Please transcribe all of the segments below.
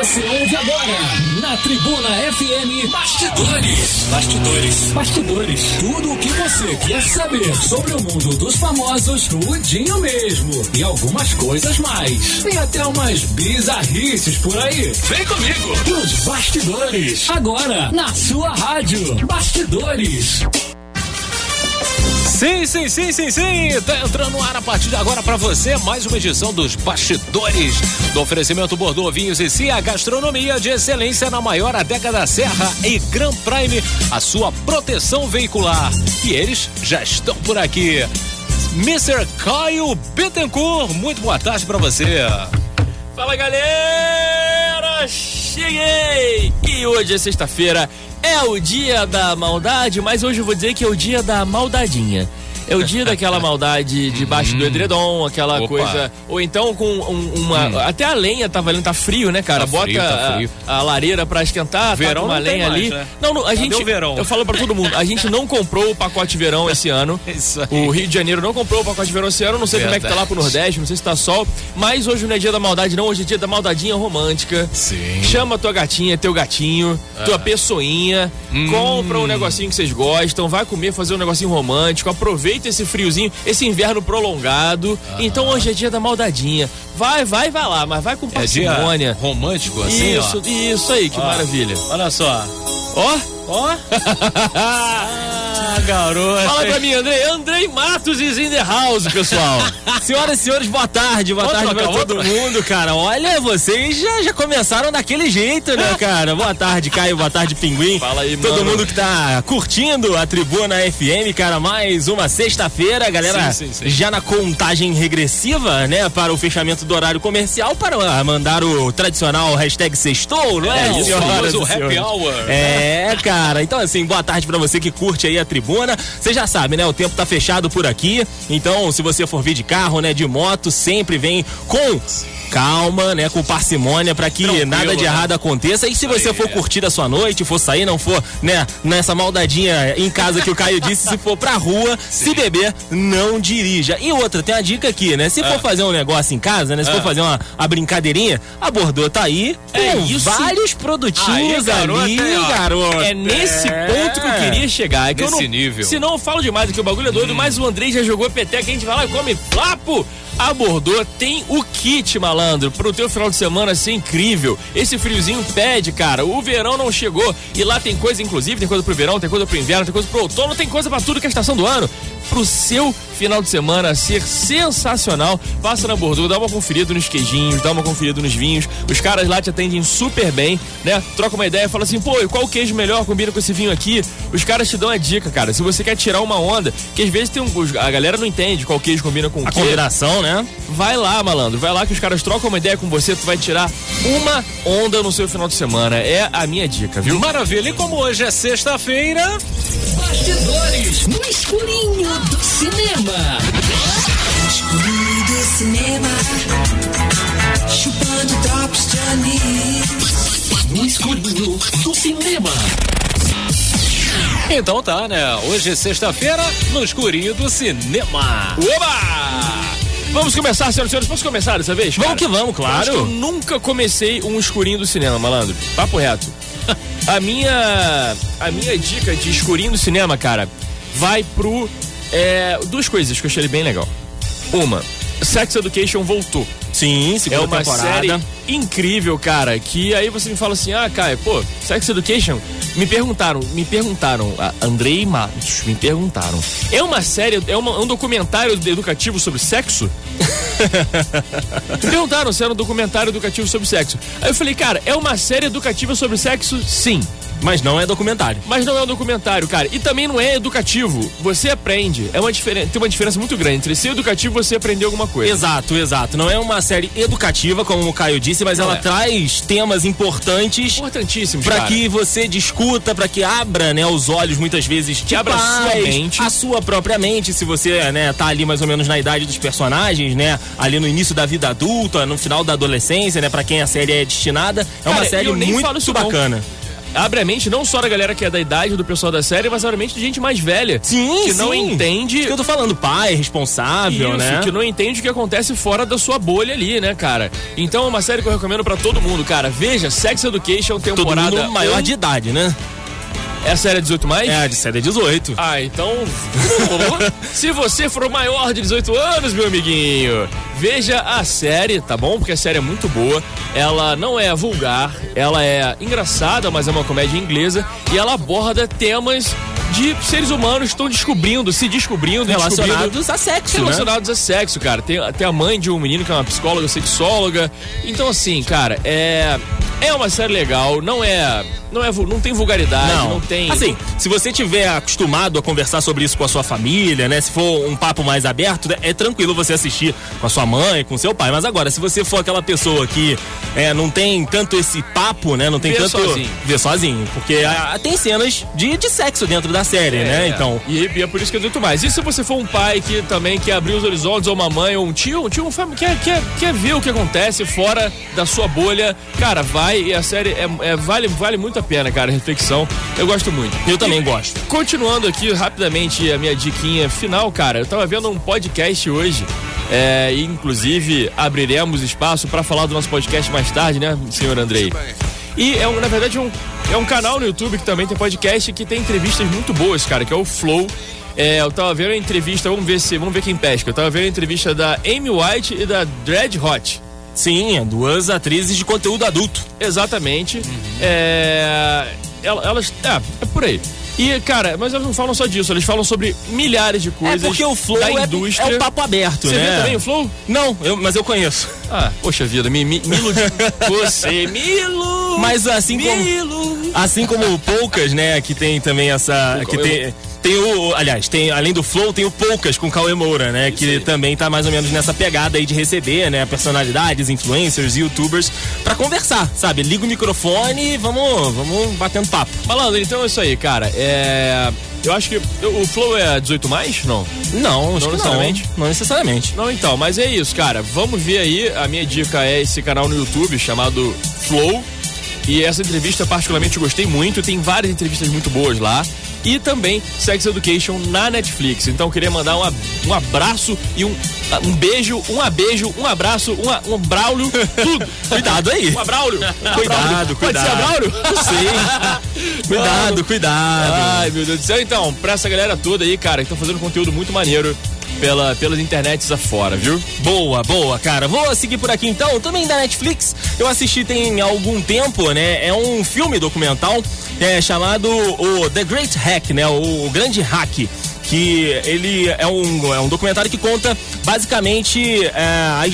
Você ouve agora na Tribuna FM Bastidores. Bastidores. Bastidores. Tudo o que você quer saber sobre o mundo dos famosos, tudinho mesmo. E algumas coisas mais. Tem até umas bizarrices por aí. Vem comigo. Nos Bastidores. Agora, na sua rádio. Bastidores. Sim, sim, sim, sim, sim. Tá entrando no ar a partir de agora para você mais uma edição dos Bastidores do oferecimento Bordeaux Vinhos e Cia Gastronomia de excelência na maior adega da Serra e Grand Prime, a sua proteção veicular. E eles já estão por aqui. Mr. Caio Bittencourt, muito boa tarde para você. Fala galera, cheguei! E hoje é sexta-feira, é o dia da maldade, mas hoje eu vou dizer que é o dia da maldadinha. É o dia daquela maldade debaixo do edredom, aquela Opa. coisa. Ou então com um- uma. Até a lenha tá valendo, tá frio, né, cara? Tá Bota frio, tá frio. A, a lareira pra esquentar, Verão tá uma lenha mais, ali. né? Não, não, a Cadê gente. o verão? Eu falo pra todo mundo, a gente não comprou o pacote verão esse ano. Isso aí. O Rio de Janeiro não comprou o pacote verão esse ano, não sei como é que tá lá pro Verdade. Nordeste, não sei se tá sol. Mas hoje não é dia da maldade, não. Hoje é dia da maldadinha romântica. Sim. Chama tua gatinha, teu gatinho, tua pessoinha, Hum. compra um negocinho que vocês gostam, vai comer, fazer um negocinho romântico, aproveita esse friozinho, esse inverno prolongado. Então hoje é dia da maldadinha. Vai, vai, vai lá, mas vai com É parcimônia. romântico assim, isso, ó. isso aí, que Ó. maravilha. Olha só. Ó, Ó. ah, garoto. fala pra mim, Andrei. Andrei Matos is in the house, pessoal. Senhoras e senhores, boa tarde, boa tarde pra todo mundo, cara. Olha, vocês já, já começaram daquele jeito, né, cara? Boa tarde, Caio, boa tarde, Pinguim. Fala aí, Todo mano. mundo que tá curtindo a Tribuna FM, cara, mais uma sexta-feira, galera. Sim, sim, sim. Já na contagem regressiva, né, para o fechamento do horário comercial, para ah, mandar o tradicional hashtag sextou, não é, É, o senhoras e happy hour. É, cara. Então, assim, boa tarde pra você que curte aí a tribuna. Você já sabe, né? O tempo tá fechado por aqui. Então, se você for vir de carro, né, de moto, sempre vem com calma, né, com parcimônia pra que Tranquilo, nada de né? errado aconteça. E se você Aí, for é. curtir a sua noite, for sair, não for, né, nessa maldadinha em casa que o Caio disse, se for pra rua, se beber, não dirija. E outra, tem uma dica aqui, né? Se Ah. for fazer um negócio em casa, né, se for fazer uma, uma brincadeirinha, a Bordeaux tá aí É com isso. vários produtinhos Aí, garoto, ali, ó. garoto. É nesse É. ponto que eu queria chegar. É que eu Nesse não, nível. Senão eu falo demais aqui, o bagulho é doido, mas o Andrei já jogou peteca, a gente vai lá e come flapo. A Bordeaux tem o kit, malandro, pro teu final de semana ser incrível. Esse friozinho pede, cara. O verão não chegou e lá tem coisa, inclusive, tem coisa pro verão, tem coisa pro inverno, tem coisa pro outono, tem coisa pra tudo que é a estação do ano. Pro seu final de semana ser sensacional, passa na Bordeaux, dá uma conferida nos queijinhos, dá uma conferida nos vinhos. Os caras lá te atendem super bem, né? Troca uma ideia, fala assim, pô, e qual queijo melhor combina com esse vinho aqui? Os caras te dão a dica, cara. Se você quer tirar uma onda, que às vezes tem um, os- a galera não entende qual queijo combina com o A quê. combinação, né? Vai lá, malandro, vai lá que os caras trocam uma ideia com você, tu vai tirar uma onda no seu final de semana. É a minha dica, viu? Maravilha. E como hoje é sexta-feira, No escurinho do cinema. Escurinho do cinema, chupando drops de anis. No escurinho do cinema. então tá, né? Hoje é sexta-feira, no escurinho do cinema. Oba! Vamos começar, senhoras e senhores, posso começar dessa vez? Vamos cara? que vamos, Eu acho que eu claro. nunca comecei um escurinho do cinema, malandro. Papo reto. A minha, a minha dica de escurinho do cinema, cara, vai pro. É, duas coisas que eu achei bem legal. Uma, Sex Education voltou. Sim, É segunda uma temporada. série incrível, cara. Que aí você me fala assim, ah, Caio, pô, Sex Education. Me perguntaram, me perguntaram, Andrei Matos, me perguntaram. É uma série, é, uma- é um documentário educativo sobre sexo? me perguntaram se era um documentário educativo sobre sexo. Aí eu falei, cara, é uma série educativa sobre sexo? Sim. Mas não é documentário. Mas não é um documentário, cara. E também não é educativo. Você aprende. É uma diferença, tem uma diferença muito grande entre ser educativo e você aprender alguma coisa. Exato, exato. Não é uma série educativa, como o Caio disse, mas Não ela é. traz temas importantes Importantíssimo, para que você discuta, para que abra, né, os olhos muitas vezes de abra a sua mente. a sua própria mente, se você, né, tá ali mais ou menos na idade dos personagens, né, ali no início da vida adulta, no final da adolescência, né, para quem a série é destinada, é uma Cara, série eu nem muito não. Abre a mente não só da galera que é da idade do pessoal da série, mas abre a mente de gente mais velha. Sim, Que não sim. entende. Isso que eu tô falando, pai, responsável, Isso, né? que não entende o que acontece fora da sua bolha ali, né, cara? Então é uma série que eu recomendo pra todo mundo, cara. Veja Sex Education Todo temporada mundo maior um. de idade, né? É a série 18 mais? É, de série 18. Ah, então. Se você for maior de 18 anos, meu amiguinho, veja a série, tá bom? Porque a série é muito boa. Ela não é vulgar, ela é engraçada, mas é uma comédia inglesa. E ela aborda temas de seres humanos estão descobrindo, se descobrindo, e descobrindo Relacionados a sexo, né? relacionados a sexo, cara. Tem até a mãe de um menino que é uma psicóloga, sexóloga. Então, assim, cara, é. É uma série legal, não é. Não, é, não tem vulgaridade, não, tem. Assim, se você tiver acostumado a conversar sobre isso com a sua família, né? Se for um papo mais aberto, né, é tranquilo você assistir com a sua mãe, com seu pai. Mas agora, se você for aquela pessoa que é, não tem tanto esse papo, né? Não tem Vê tanto. sozinho. Vê sozinho. Porque ah, tem cenas de, de sexo dentro da série, né? É, Então. E, e é por isso que eu digo mais. E se você for um pai que também quer abrir os horizontes, ou uma mãe, ou um tio, um tio um fam- quer, quer, quer ver o que acontece fora da sua bolha, cara, vai e a série é, é- vale, vale muito a pena, cara, a reflexão. Eu gosto muito. Eu também gosto. Continuando aqui rapidamente a minha diquinha final, cara, eu tava vendo um podcast hoje. É, e inclusive abriremos espaço para falar do nosso podcast mais tarde, né, senhor Andrei? E é um, na verdade um, é um canal no YouTube que também tem podcast que tem entrevistas muito boas, cara, que é o Flow. É, eu tava vendo a entrevista, vamos ver se, vamos ver quem pesca. Eu tava vendo a entrevista da Amy White e da Dread Hot. Sim, é duas atrizes de conteúdo adulto. Exatamente. É, el- elas. É, é por aí. E, cara, mas elas não falam só disso, eles falam sobre milhares de coisas. é porque o Flow da é, indústria. é o papo aberto, Você né? viu também o Flow? Não, eu- mas eu conheço. Ah, poxa vida, me, me, me iludi. Você me ilu- Mas assim como- Assim como o Poucas, né, que tem também essa. Que tem, tem o. Aliás, tem, além do Flow, tem o Poucas com Cauê Moura, né? que também tá mais ou menos nessa pegada aí de receber, né? Personalidades, influencers, youtubers, pra conversar, sabe? Liga o microfone e vamos, vamos batendo papo. Malandro, então é isso aí, cara. É. Eu acho que. O Flow é 18 mais? Não. Não, que necessariamente? Não, não necessariamente. Não, então, mas é isso, cara. Vamos ver aí. A minha dica é esse canal no YouTube chamado Flow. E essa entrevista, particularmente, eu gostei muito. Tem várias entrevistas muito boas lá. E também Sex Education na Netflix. Então eu queria mandar um, ab- um abraço e um, um beijo, um abeijo, um abraço, um, um braulio, tudo. Cuidado aí. Um abraulio. Cuidado, Pode ser cuidado. abraulio? Não sei. Cuidado, cuidado. Ai, meu Deus do céu. Então, pra essa galera toda aí, cara, que tá fazendo conteúdo muito maneiro pela, pelas internets afora, viu? Boa, boa, cara. Vou seguir por aqui então. Também da Netflix. Eu assisti tem algum tempo, né? É um filme documental é, chamado o The Great Hack, né? O, o Grande Hack. Que ele é um, é um documentário que conta basicamente é,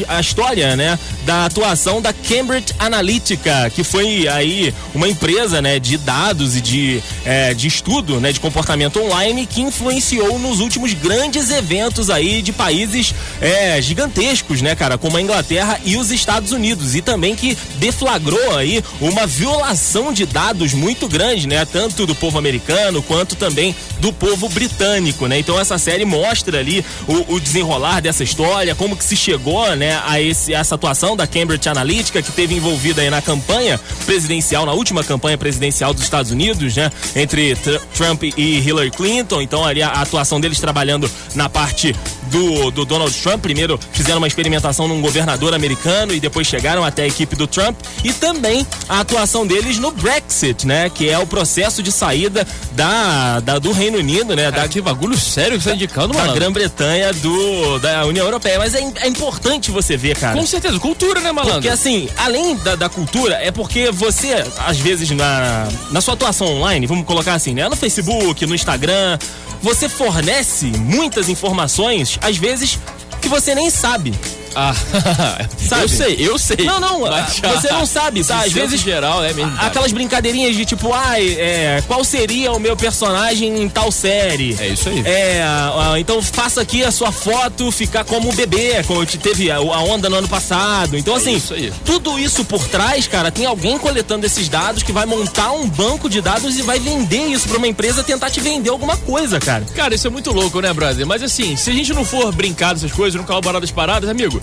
a, a história, né? Da atuação da Cambridge Analytica, que foi aí uma empresa, né? De dados e de, é, de estudo, né? De comportamento online que influenciou nos últimos grandes eventos aí de países é, gigantescos, né, cara, como a Inglaterra e os Estados Unidos e também que deflagrou aí uma violação de dados muito grande, né, tanto do povo americano quanto também do povo britânico, né? Então essa série mostra ali o, o desenrolar dessa história, como que se chegou, né, a esse essa atuação da Cambridge Analytica que teve envolvida aí na campanha presidencial, na última campanha presidencial dos Estados Unidos, né, entre Tr- Trump e Hillary Clinton. Então ali a, a atuação deles trabalhando na parte do, do Donald Trump. Primeiro fizeram uma experimentação num governador americano e depois chegaram até a equipe do Trump. E também a atuação deles no Brexit, né? Que é o processo de saída da, da- do Reino Unido, né? Da, que bagulho sério que você tá indicando, mano. Grã-Bretanha do, da União Europeia. Mas é, é importante você ver, cara. Com certeza, cultura, né, malandro? Porque assim, além da, da cultura, é porque você, às vezes, na, na sua atuação online, vamos colocar assim, né? No Facebook, no Instagram, você fornece muitas informações, às vezes, que você nem sabe. Ah, Sabe? eu sei, eu sei. Não, não, Mas, você não sabe, tá? Às vezes geral é mesmo. Aquelas brincadeirinhas de tipo, ai, é, qual seria o meu personagem em tal série? É isso aí. É, ah, ah, então faça aqui a sua foto ficar como bebê, como te- teve a, onda no ano passado. Então, assim, É isso aí. tudo isso por trás, cara, tem alguém coletando esses dados que vai montar um banco de dados e vai vender isso pra uma empresa tentar te vender alguma coisa, cara. Cara, isso é muito louco, né, brother? Mas assim, se a gente não for brincar dessas coisas, não colaborar das paradas, amigo,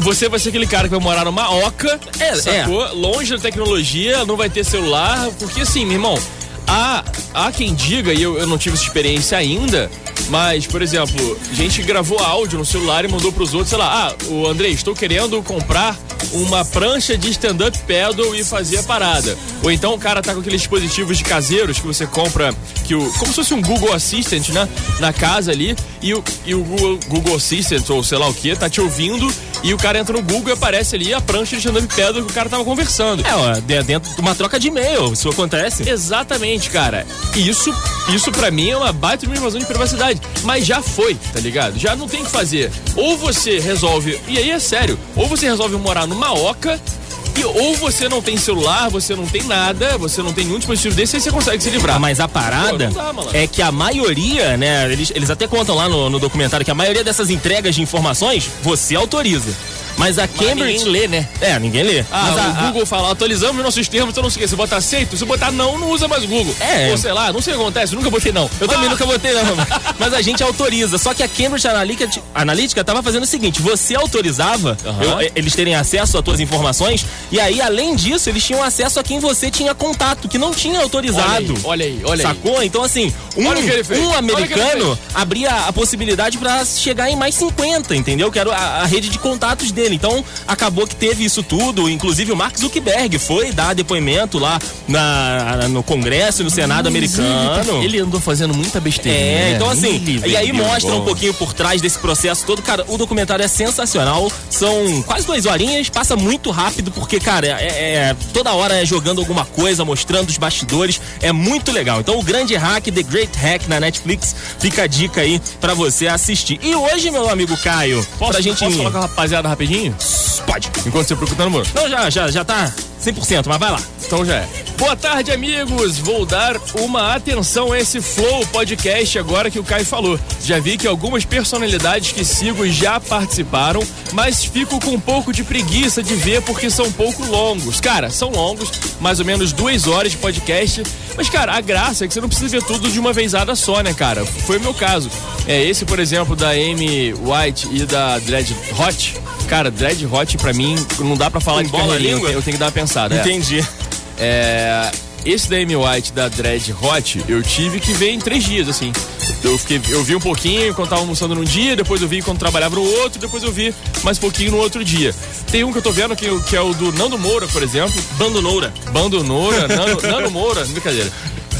Você vai ser aquele cara que vai morar numa oca, É, sacou? Longe da tecnologia, não vai ter celular, porque assim, meu irmão, há, há quem diga, e eu, eu não tive essa experiência ainda, mas, por exemplo, gente gravou áudio no celular e mandou pros outros, sei lá, ah, o Andrei, estou querendo comprar uma prancha de stand-up paddle e fazer a parada. Ou então o cara tá com aqueles dispositivos de caseiros que você compra, que o, como se fosse um Google Assistant, né? Na casa ali, e o, e o Google, Google Assistant, ou sei lá o que, tá te ouvindo, e o cara entra no Google e aparece ali a prancha de stand-up paddle que o cara tava conversando. É, ó, de- dentro de uma troca de e-mail, isso acontece. Exatamente, cara. Isso, isso para mim é uma baita de uma invasão de privacidade. Mas já foi, tá ligado? Já não tem o que fazer. Ou você resolve, e aí é sério, ou você resolve morar numa oca, e, ou você não tem celular, você não tem nada, você não tem nenhum dispositivo desse, aí você consegue se livrar. Mas a parada Pô, dá, malandro. é que a maioria, né, eles, eles até contam lá no, no documentário que a maioria dessas entregas de informações você autoriza. Mas a Mas Cambridge. ninguém lê, né? É, ninguém lê. Ah, Mas a- o a- Google fala, atualizamos nossos termos, então não sei o que. Se botar aceito, se botar não, não usa mais o Google. É. Ou sei lá, não sei o que acontece, nunca botei não. Eu também Ah, nunca botei, não. Mas a gente autoriza. Só que a Cambridge Analytica, Analytica tava fazendo o seguinte: você autorizava eu- eh, eles terem acesso às tuas informações, e aí, além disso, eles tinham acesso a quem você tinha contato, que não tinha autorizado. Olha aí, olha aí. Sacou? Então, assim, um, Olha um Olha americano abria a possibilidade pra chegar em mais 50, entendeu? Que era a, a rede de contatos dele. Então, acabou que teve isso tudo. Inclusive, o Mark Zuckerberg foi dar depoimento lá na, no Congresso e no Senado americano. Ele andou fazendo muita besteira. É, né? então assim, Ele e aí mostra um pouquinho por trás desse processo todo. Cara, o documentário é sensacional. São quase duas horinhas, passa muito rápido, porque, cara, é, é- toda hora é jogando alguma coisa, mostrando os bastidores. É muito legal. Então, o grande hack, The Great Hack na Netflix, fica a dica aí pra você assistir. E hoje, meu amigo Caio, Posso, pra gente. posso falar com a rapaziada rapidinho? Pode. Enquanto você procura no muro. Não, já, já, já tá 100%, mas vai lá. Então já é. Boa tarde, amigos. Vou dar uma atenção a esse Flow podcast agora que o Caio falou. Já vi que algumas personalidades que sigo já participaram, mas fico com um pouco de preguiça de ver porque são um pouco longos. Cara, são longos, mais ou menos duas horas de podcast. Mas, cara, a graça é que você não precisa ver tudo de uma vezada só, né, cara? Foi o meu caso. É, esse, por exemplo, da Amy White e da Dread Hot. Cara, Dread Hot, pra mim, não dá pra falar de Embola a carreirinha, língua? Eu tenho que dar uma pensada. é. Entendi. É, esse da Amy White da Dread Hot, eu tive que ver em três dias, assim. Eu, fiquei, eu vi um pouquinho quando tava almoçando num dia, depois eu vi quando trabalhava no outro, depois eu vi mais pouquinho no outro dia. Tem um que eu tô vendo que, que é o do Nando Moura, por exemplo. Bando Noura. Bando Noura, Nando, Nando Moura, brincadeira.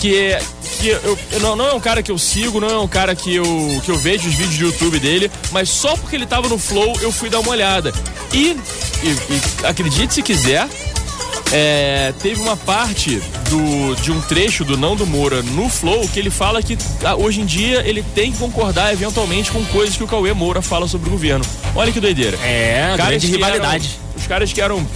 Que é. Que eu, eu não, não é um cara que eu sigo, não é um cara que eu, que eu vejo os vídeos do YouTube dele, mas só porque ele tava no Flow eu fui dar uma olhada. E, e, e acredite se quiser, é, teve uma parte do, de um trecho do Nando Moura no Flow que ele fala que ah, hoje em dia ele tem que concordar eventualmente com coisas que o Cauê Moura fala sobre o governo. Olha que doideira. É, Caras grande rivalidade. eram- os caras que eram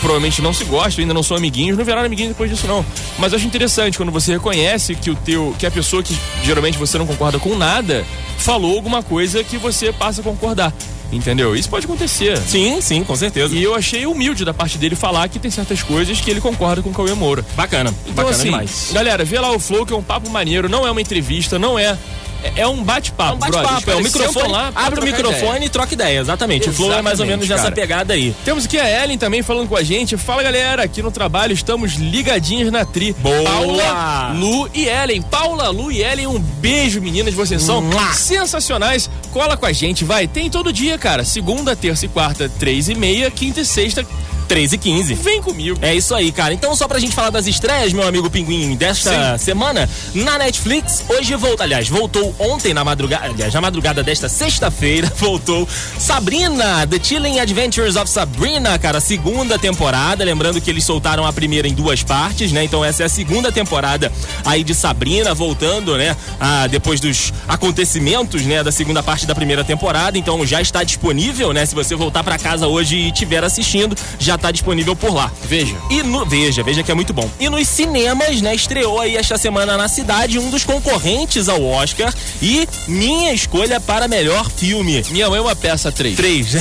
provavelmente não se gostam, ainda não são amiguinhos, não viraram amiguinhos depois disso não. Mas eu acho interessante quando você reconhece que o teu, que a pessoa que geralmente você não concorda com nada, falou alguma coisa que você passa a concordar. Entendeu? Isso pode acontecer. Sim, sim, com certeza. E eu achei humilde da parte dele falar que tem certas coisas que ele concorda com o Cauê Moura. Bacana. Então, bacana assim, demais. galera, vê lá o Flow, que é um papo maneiro, não é uma entrevista, não é. É, é um bate-papo, É um bate-papo, brother. é o microfone, lá abre o microfone e troca ideia, exatamente. o flow é mais ou menos Exatamente, nessa cara. pegada aí. Temos aqui a Ellen também falando com a gente. Fala galera, aqui no trabalho estamos ligadinhos na Tri. Boa! Paula, Lu e Ellen. Paula, Lu e Ellen, um beijo, meninas. Vocês são Mua! sensacionais. Cola com a gente, vai. Tem todo dia, cara. Segunda, terça e quarta, três e meia. Quinta e sexta, 3 e 15. vem comigo. É isso aí, cara. Então, só pra gente falar das estreias, meu amigo Pinguim, desta semana, na Netflix, hoje volta, aliás, voltou ontem na madrugada, aliás, na madrugada desta sexta-feira, voltou Sabrina, The Chilling Adventures of Sabrina, cara, segunda temporada. Lembrando que eles soltaram a primeira em duas partes, né? Então, essa é a segunda temporada aí de Sabrina, voltando, né? a- depois dos acontecimentos, né? Da segunda parte da primeira temporada. Então, já está disponível, né? Se você voltar pra casa hoje e estiver assistindo, já já tá disponível por lá. Veja. E no, veja, veja que é muito bom. E nos cinemas, né, estreou aí esta semana na cidade um dos concorrentes ao Oscar e minha escolha para melhor filme. Minha mãe é uma peça 3. 3.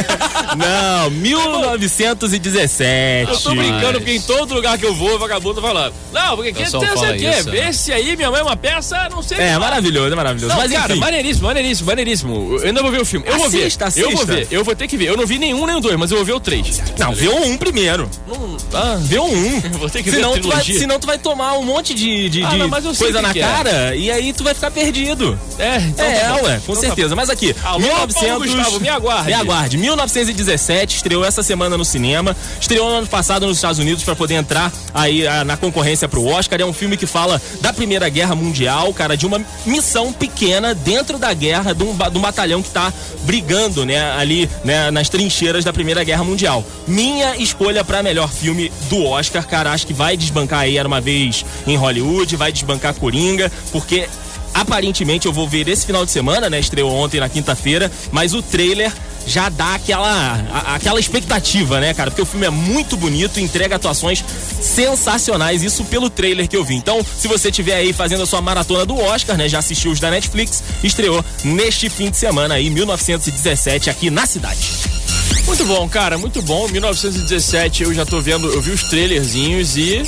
Não, 1917. Eu tô brincando porque em todo lugar que eu vou, o vagabundo falando. Não, porque que Pessoal tem fala isso, né? Esse aí, minha mãe é uma peça, não sei. É, maravilhoso, é maravilhoso. Não, Mas cara, enfim, maneiríssimo, maneiríssimo, maneiríssimo. Eu ainda vou ver o filme. Eu vou ver. Assista, Eu vou assista. ver. Eu vou ter que ver. Eu não vi nenhum nem o dois, mas eu vou ver o três. Não, vê o 1 primeiro. Ah, Vê o 1. vou ter que ver Senão a tu, vai, senão tu vai tomar um monte de, de, Ah, de não, coisa na é. cara e aí tu vai ficar perdido. É, então é, tá ué, com Então tá certeza. Mas aqui, Alô, Paulo Gustavo, me aguarde. Me aguarde. 1917, estreou essa semana no cinema, estreou no ano passado nos Estados Unidos pra poder entrar aí ah, na concorrência pro Oscar. É um filme que fala da Primeira Guerra Mundial, cara, de uma missão pequena dentro da guerra, de um, de um batalhão que tá brigando, né, ali, né, nas trincheiras da Primeira Guerra Mundial. Minha escolha pra melhor filme do Oscar, cara, acho que vai desbancar aí Era Uma Vez em Hollywood, vai desbancar Coringa, porque aparentemente eu vou ver esse final de semana, né? Estreou ontem na quinta-feira, mas o trailer já dá aquela, a- aquela expectativa, né, cara? Porque o filme é muito bonito, entrega atuações sensacionais, isso pelo trailer que eu vi. Então, se você estiver aí fazendo a sua maratona do Oscar, né, já assistiu os da Netflix, estreou neste fim de semana aí, 1917, aqui na cidade. Muito bom, cara, muito bom. 1917, eu já tô vendo, eu vi os trailerzinhos e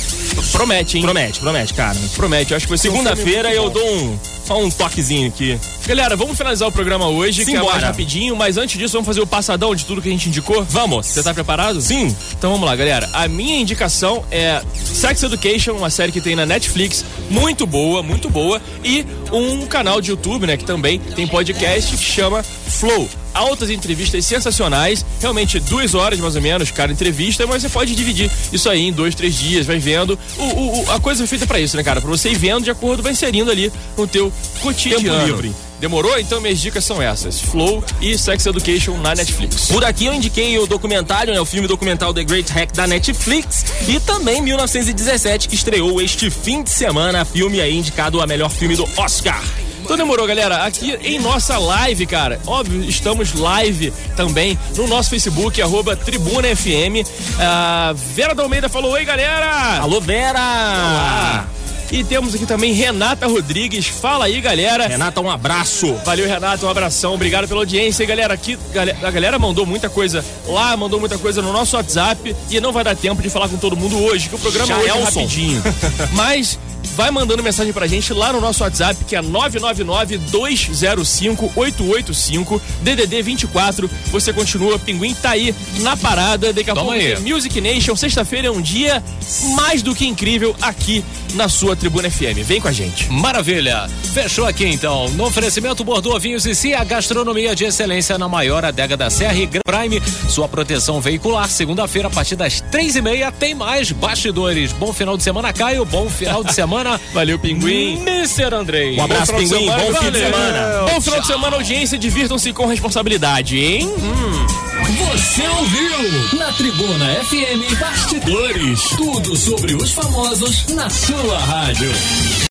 promete, hein? Promete, promete, cara. Promete, eu acho que vai ser um Segunda-feira filme eu dou um, só um toquezinho aqui. Galera, vamos finalizar o programa hoje, que é Simbora. mais rapidinho, mas antes disso, vamos fazer o passadão de tudo que a gente indicou? Vamos. Você tá preparado? Sim. Então vamos lá, galera. A minha indicação é Sex Education, uma série que tem na Netflix, muito boa, muito boa, e um canal de YouTube, né, que também tem podcast que chama Flow. Altas entrevistas sensacionais, realmente duas horas mais ou menos, cada entrevista, mas você pode dividir isso aí em dois, três dias, vai vendo. O, o- a coisa é feita pra isso, né, cara? Pra você ir vendo de acordo, vai inserindo ali no teu cotidiano. Livre. Demorou? Então minhas dicas são essas: Flow e Sex Education na Netflix. Por aqui eu indiquei o documentário, né, o filme documental The Great Hack da Netflix e também 1917 que estreou este fim de semana, filme aí indicado a melhor filme do Oscar. Então demorou, galera. Aqui em nossa live, cara, óbvio, estamos live também no nosso Facebook, arroba Tribuna FM. A Vera da Almeida falou: Oi, galera! Alô Vera! Olá! E temos aqui também Renata Rodrigues. Fala aí, galera. Renata, um abraço. Valeu, Renato, um abração, obrigado pela audiência. E galera, aqui a galera mandou muita coisa lá, mandou muita coisa no nosso WhatsApp e não vai dar tempo de falar com todo mundo hoje, que o programa Já hoje é é o som. rapidinho. Mas vai mandando mensagem pra gente lá no nosso WhatsApp, que é 999-205-885, DDD 24. Você continua, Pinguim tá aí na parada. Daqui a pouco tem Music Nation. Sexta-feira é um dia mais do que incrível aqui na sua Tribuna FM. Vem com a gente. Maravilha. Fechou aqui então. No oferecimento Bordeaux Vinhos e Cia, gastronomia de excelência na maior adega da Serra e Gran Prime. Sua proteção veicular. Segunda-feira, a partir das três e meia, tem mais bastidores. Bom final de semana, Caio. Bom final de semana. Valeu, Pinguim. Mr. Andrei. Um abraço, Bom final de Pinguim. Bom fim de semana. Bom final de semana, audiência. Divirtam-se com responsabilidade, hein? Você ouviu? Na Tribuna FM Bastidores. Tudo sobre os famosos na sua rádio.